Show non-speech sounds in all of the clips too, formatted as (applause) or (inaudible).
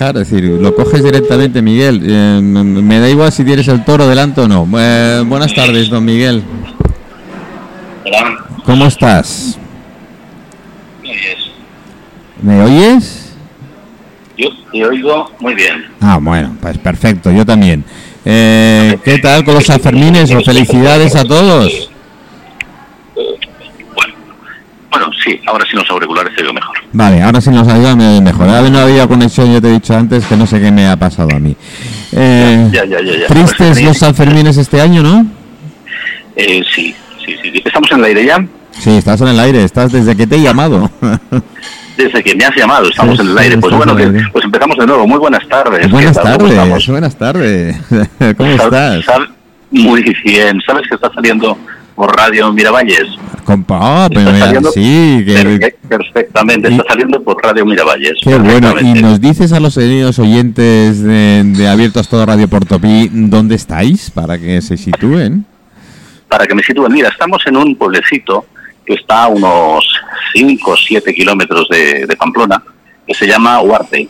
Es decir, lo coges directamente, Miguel. Eh, me da igual si tienes el toro delante o no. Eh, buenas tardes, don Miguel. Hola. ¿Cómo estás? ¿Me oyes? ¿Me oyes? Yo te oigo muy bien. Ah, bueno, pues perfecto, yo también. Eh, ¿Qué tal con los Sanfermines? Felicidades a todos. Bueno, bueno, sí, ahora sí los auriculares te oigo mejor. Vale, ahora sí nos ayuda me mejor. Ahora no había conexión, yo te he dicho antes que no sé qué me ha pasado a mí. Eh, Ya, ya, ya. Tristes los Sanfermines este año, ¿no? Eh, sí, sí, sí. ¿Estamos en el aire ya? Sí, estás en el aire, estás desde que te he llamado. (laughs) Desde que me has llamado, estamos Sí, en el aire. Pues bueno, que, pues empezamos de nuevo. Muy buenas tardes. buenas ¿Qué tal? ¿Cómo tardes, buenas tardes. (laughs) ¿Cómo estás? Muy bien. ¿Sabes que está saliendo por radio Miravalles? Compa, ah, pero Está saliendo sí, que, Perfe- Perfectamente, está saliendo por radio Miravalles. qué bueno. Y nos dices a los queridos oyentes de, de Abiertos Todo Radio Portopí dónde estáis para que se sitúen. para que me sitúen, mira, estamos en un pueblecito que está a unos 5 o 7 kilómetros de, de Pamplona, que se llama Huarte.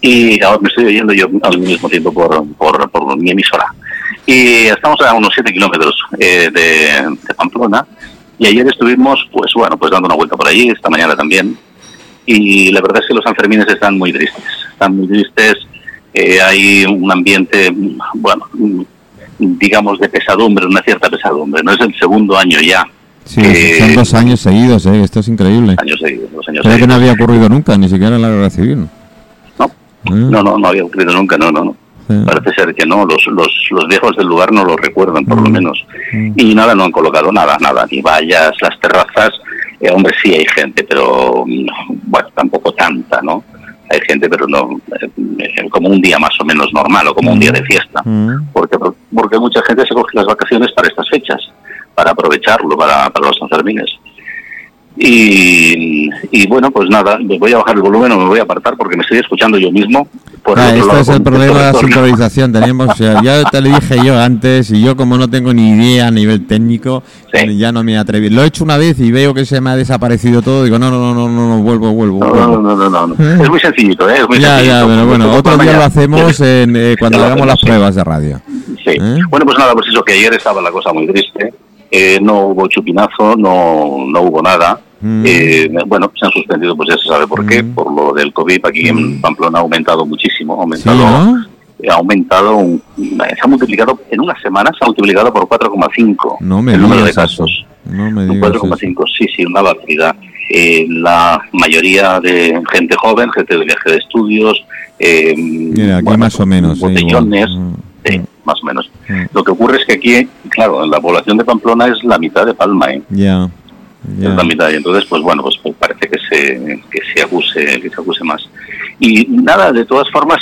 Y ahora me estoy oyendo yo al mismo tiempo por, por, por mi emisora. Y estamos a unos 7 kilómetros eh, de, de Pamplona. Y ayer estuvimos, pues bueno, pues dando una vuelta por allí, esta mañana también. Y la verdad es que los Sanfermines están muy tristes. Están muy tristes. Eh, hay un ambiente, bueno, digamos, de pesadumbre, una cierta pesadumbre. No es el segundo año ya, Sí, Eh, son dos años seguidos, ¿eh? esto es increíble. años seguidos, dos años Creo que seguidos. no había ocurrido nunca, ni siquiera en la guerra civil. No, ¿Eh? no, no, no había ocurrido nunca, no, no, no. Sí. Parece ser que no, los, los, los viejos del lugar no lo recuerdan, por lo Mm. menos. Mm. Y nada, no han colocado nada, nada, ni vallas, las terrazas. Eh, hombre, sí hay gente, pero mm, bueno, tampoco tanta, ¿no? Hay gente, pero no, eh, eh, como un día más o menos normal o como un día de fiesta. Porque, porque mucha gente se coge las vacaciones para estas fechas, para aprovecharlo, para, para los Sanfermines. Y, y bueno, pues nada, me voy a bajar el volumen o me voy a apartar porque me estoy escuchando yo mismo. Por Ah, lado, es el problema de la sincronización. Teníamos, ya, ya te lo dije yo antes, y yo como no tengo ni idea a nivel técnico, Sí. ya no me atreví. Lo he hecho una vez y veo que se me ha desaparecido todo. Digo, no, no, no, no, no, no, vuelvo, vuelvo. No, vuelvo. no, no, no, no. ¿Eh? Es muy sencillito, ¿eh? Es muy ya, ya, sencillito. pero bueno, Como otro día ya- lo hacemos en, eh, cuando Ya hagamos las hacemos, sí. pruebas de radio. Sí. ¿Eh? Bueno, pues nada, pues eso, que ayer estaba la cosa muy triste. Eh, no hubo chupinazo, no, no hubo nada. Mm. Eh, bueno, se han suspendido, pues ya se sabe por qué, Mm. por lo del COVID. Aquí en Pamplona ha aumentado muchísimo, ha Sí, aumentado, ¿no? ha aumentado, un- se ha multiplicado, en una semana se ha multiplicado por 4,5 No me el número de casos. No me Un digas eso. 4,5, sí, sí, una barbaridad. Eh, la mayoría de gente joven, gente de viaje de estudios. Eh, Mira, aquí bueno, más o menos. Botellones, sí, Mm, más o menos. mm. Lo que ocurre es que aquí, claro, la población de Pamplona es la mitad de Palma, ¿eh? Ya. Es la mitad. Y entonces, pues bueno, pues parece que se, que se acuse, que se acuse más. Y nada, de todas formas,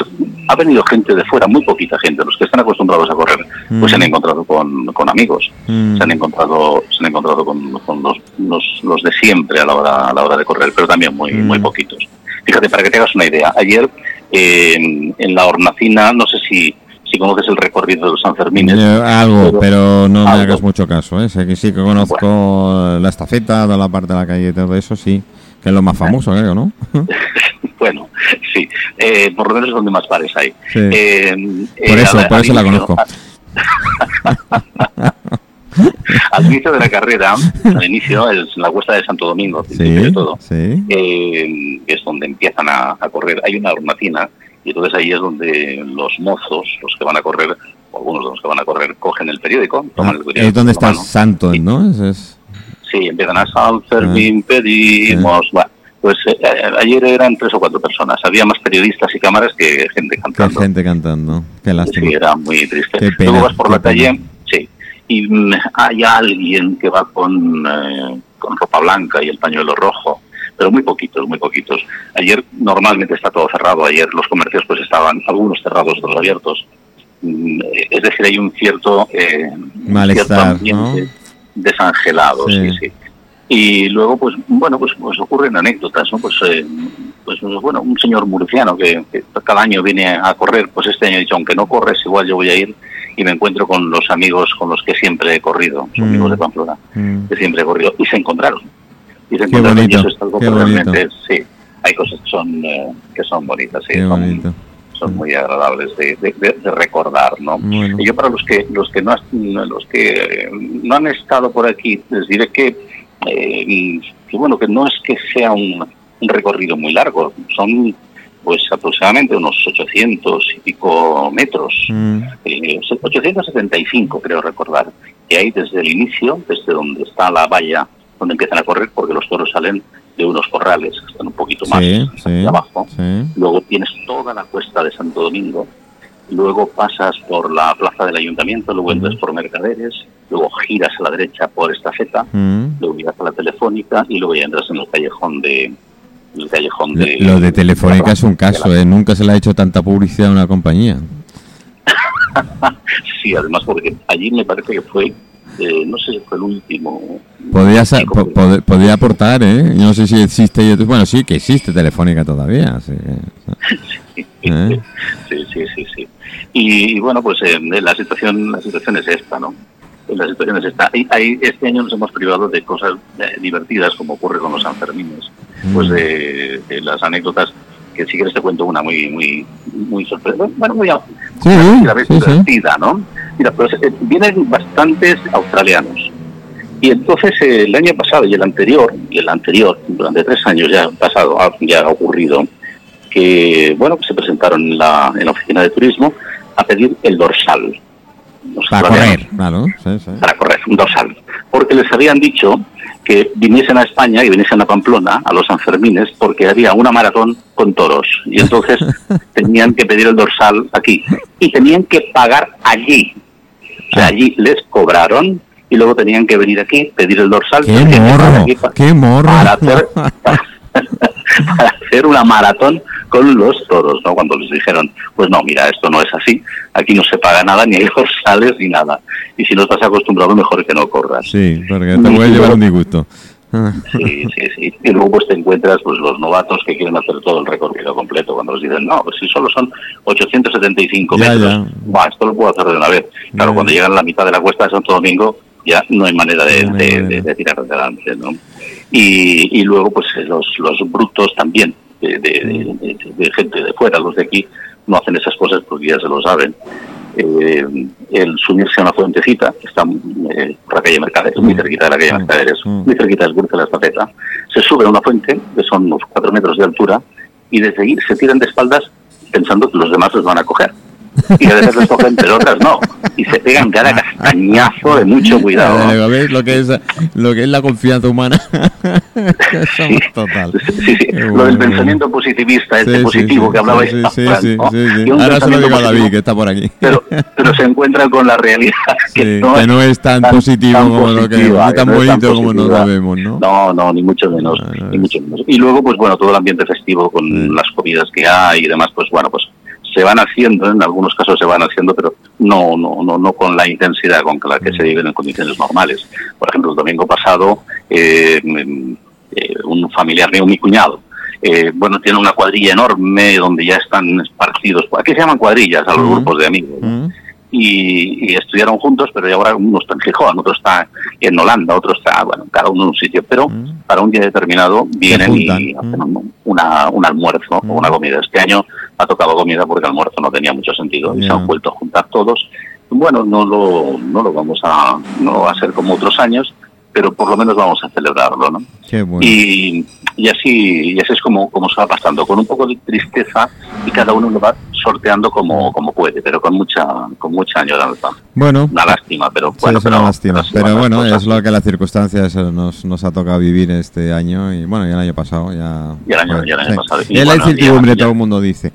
ha venido gente de fuera, muy poquita gente. Los que están acostumbrados a correr, pues se han Mm. encontrado con, con amigos. Mm. Se han encontrado, se han encontrado con, con los, los, los de siempre a la hora, a la hora de correr, pero también muy, Mm. muy poquitos. Fíjate, para que te hagas una idea, ayer eh, en, en la Hornacina, no sé si, si conoces el recorrido de los Sanfermines. Eh, algo, pero- pero no me algo. hagas mucho caso. ¿eh? Sé que sí que conozco la estafeta, toda la parte de la calle y todo eso, sí. Que es lo más famoso, creo, ¿no? (laughs) Bueno, sí, eh, por lo menos es donde más pares hay. Sí. Eh, Por eh, eso, al- por eso la conozco. (laughs) Al inicio de la carrera, al inicio, es la cuesta de Santo Domingo, de Sí, todo, sí. eh, es donde empiezan a, a correr. Hay una hornacina y entonces ahí es donde los mozos, los que van a correr, o algunos de los que van a correr, cogen el periódico, toman Ah, el periódico. es donde está la el mano. santo, Sí. ¿no? Es- Sí, empiezan a San Fermín, pedimos. Bueno, pues eh, ayer eran tres o cuatro personas. Había más periodistas y cámaras que gente cantando. gente cantando. Qué lástima. Sí, era muy triste. Pena, Luego vas por la calle, sí, y mm, hay alguien que va con, eh, con ropa blanca y el pañuelo rojo, pero muy poquitos, muy poquitos. Ayer normalmente está todo cerrado, ayer los comercios pues estaban algunos cerrados, otros abiertos. Mm, Es decir, hay un cierto, eh, Malestar, cierto ambiente ¿no? desangelado, Sí. sí, sí. Y luego, pues, bueno, pues, pues ocurren anécdotas, ¿no? Pues, eh, pues, bueno, un señor murciano que, que cada año viene a correr, pues este año ha dicho, aunque no corres, igual yo voy a ir y me encuentro con los amigos con los que siempre he corrido, los Mm. amigos de Pamplona, Mm. que siempre he corrido, y se encontraron. Y se Qué bonito, eso es algo qué que bonito. realmente, sí, hay cosas que son, eh, que son bonitas, sí, Qué son, bonito. son muy agradables de, de- recordar, ¿no? Bueno. Y yo para los que los que no has- los que no han estado por aquí les diré que, eh, que bueno que no es que sea un, un recorrido muy largo, son pues aproximadamente unos 800 y pico metros, Mm, eh, 875 creo recordar, que hay desde el inicio, desde donde está la valla donde empiezan a correr, porque los toros salen de unos corrales que están un poquito más Sí, abajo. sí. Luego tienes toda la cuesta de Santo Domingo, luego pasas por la plaza del ayuntamiento, luego entras por Mercaderes, luego giras a la derecha por Estafeta, Mm. luego llegas a la Telefónica y luego ya entras en el callejón de... El callejón de Lo de Telefónica es un caso, la- ¿eh? Nunca se le ha hecho tanta publicidad a una compañía. (laughs) Sí, además porque allí me parece que fue, eh, no sé si fue el último... Podía, sa- Sí, po- pode- podía aportar, ¿eh? Yo no sé si existe. Bueno, sí, que existe Telefónica todavía. (laughs) sí. ¿Eh? Sí, sí, sí, sí. Y, y bueno, pues eh, la situación la situación es esta, ¿no? La situación es esta. Y hay- este año nos hemos privado de cosas eh, divertidas, como ocurre con los Sanfermines. Pues Mm. de, de las anécdotas, que si quieres te cuento una muy muy muy sorprendente. Bueno, muy Sí, a la vez sí, sí. divertida, ¿no? Mira, pues eh, vienen bastantes australianos. Y entonces eh, el año pasado y el anterior, y el anterior, durante tres años ya pasado, ha- ya ha ocurrido, que bueno, se presentaron en la, en la oficina de turismo a pedir el dorsal. Para correr, claro. Sí, sí. Para correr, un dorsal. Porque les habían dicho que viniesen a España y viniesen a Pamplona, a los Sanfermines, porque había una maratón con toros. Y entonces (laughs) tenían que pedir el dorsal aquí. Y tenían que pagar allí. O sea, Ah. allí les cobraron y luego tenían que venir aquí, pedir el dorsal. ¡Qué morro! aquí pa- ¡Qué morro! para (laughs) hacer, (laughs) para hacer una maratón con los toros, ¿no? Cuando les dijeron, pues no, mira, esto no es así, aquí no se paga nada, ni hay (laughs) dorsales ni nada. Y si no estás acostumbrado, mejor que no corras. Sí, porque te puede llevar un disgusto. Sí, (laughs) sí, sí. Y luego pues te encuentras pues los novatos que quieren hacer todo el recorrido completo. Cuando les dicen, no, pues si solo son 875 Ya, metros, ya. Esto lo puedo hacer de una vez. Claro, Ya. cuando llegan a la mitad de la cuesta de Santo Domingo, ya no hay manera de, tirar adelante, ¿no? Y, y luego pues los, los brutos también, de gente de fuera, los de aquí, no hacen esas cosas porque ya se lo saben. Eh, el subirse a una fuentecita, que está eh, por la calle Mercaderes, muy cerquita de la calle Mm. Mercaderes, Mm. muy cerquita del cruce de la estafeta, se sube a una fuente, que son unos cuatro metros de altura, y desde ahí se tiran de espaldas pensando que los demás los van a coger. Y a veces los cogen, pero otras no. Y se pegan cada castañazo de mucho cuidado. Eh, ¿Ves lo que es, lo que es la confianza humana? (laughs) Somos total. Sí, sí, Qué lo bueno. del pensamiento positivista, este Sí, sí, positivo sí, que hablabais. sí, sí, sí, ¿no? sí, sí. Ahora se lo digo a David, que está por aquí. Pero, pero se encuentra con la realidad (laughs) que, Sí, no, que no es tan positivo como lo que- positiva, ni tan no es bonito como nos lo vemos, ¿no? No, no, ni mucho menos, No, no, ni es- mucho menos. Y luego, pues bueno, todo el ambiente festivo con Sí. las comidas que hay y demás, pues bueno, pues se van haciendo, en algunos casos se van haciendo, pero no, no, no, no con la intensidad con la que se Mm. viven en condiciones normales. Por ejemplo, el domingo pasado, eh, mm, eh, un familiar mío, mi cuñado, eh, bueno, tiene una cuadrilla enorme donde ya están esparcidos, aquí se llaman cuadrillas a los Ujú. grupos de amigos. Mm. y, y estudiaron juntos, pero ya ahora uno está en Gijón, otro está en Holanda, otro está, bueno, cada uno en un sitio, pero Mm. para un día determinado vienen y hacen Mm. un, una, un almuerzo Mm. o una comida. Este año ha tocado comida porque el almuerzo no tenía mucho sentido y se han vuelto a juntar todos. Bueno, no lo, no lo vamos a, no va a ser como otros años, pero por lo menos vamos a celebrarlo, ¿no? Qué bueno. Y, y así y así es como, como se va pasando, con un poco de tristeza y cada uno lo va sorteando como, como puede, pero con mucha con mucha añoranza. Bueno, Una lástima, pero sí, bueno, es una pero, lástima. Pero bueno, cosas. es lo que las circunstancias eh, nos, nos ha tocado vivir este año y bueno, y el año pasado ya. Y el año- fue, y el año sí. pasado. Y la bueno, incertidumbre, todo el mundo dice.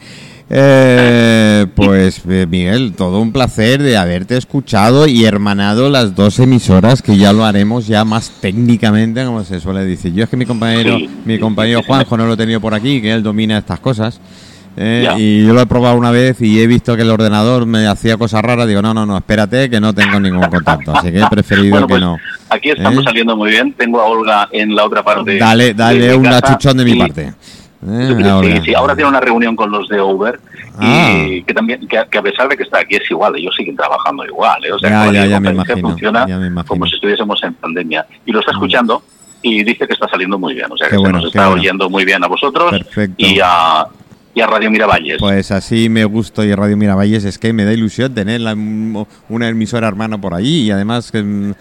Eh, pues eh, Miguel, todo un placer de haberte escuchado y hermanado las dos emisoras que ya lo haremos ya más técnicamente, como se suele decir. Yo es que mi compañero, Sí, mi compañero. Juanjo no lo he tenido por aquí, que él domina estas cosas. eh, y yo lo he probado una vez y he visto que el ordenador me hacía cosas raras. Digo, no, no, no, espérate que no tengo ningún contacto. Así que he preferido Bueno, que pues, no. Aquí estamos ¿Eh? saliendo muy bien. Tengo a Olga en la otra parte. Dale, dale un achuchón de mi y- parte. Eh, Sí, ahora tiene una reunión con los de Uber Ah. y que también que, a- que a pesar de que está aquí es igual, ellos siguen trabajando igual, ¿eh? o sea, Ya, ya, ya me videoconferencia imagino, funciona me como si estuviésemos en pandemia y lo está Mm. escuchando y dice que está saliendo muy bien. O sea Qué que bueno, se nos está bueno. oyendo muy bien a vosotros Perfecto. y a, y a Radio Miravalles. Pues así me gusto y Radio Miravalles es que me da ilusión tener la- una emisora hermana por allí y además que mm,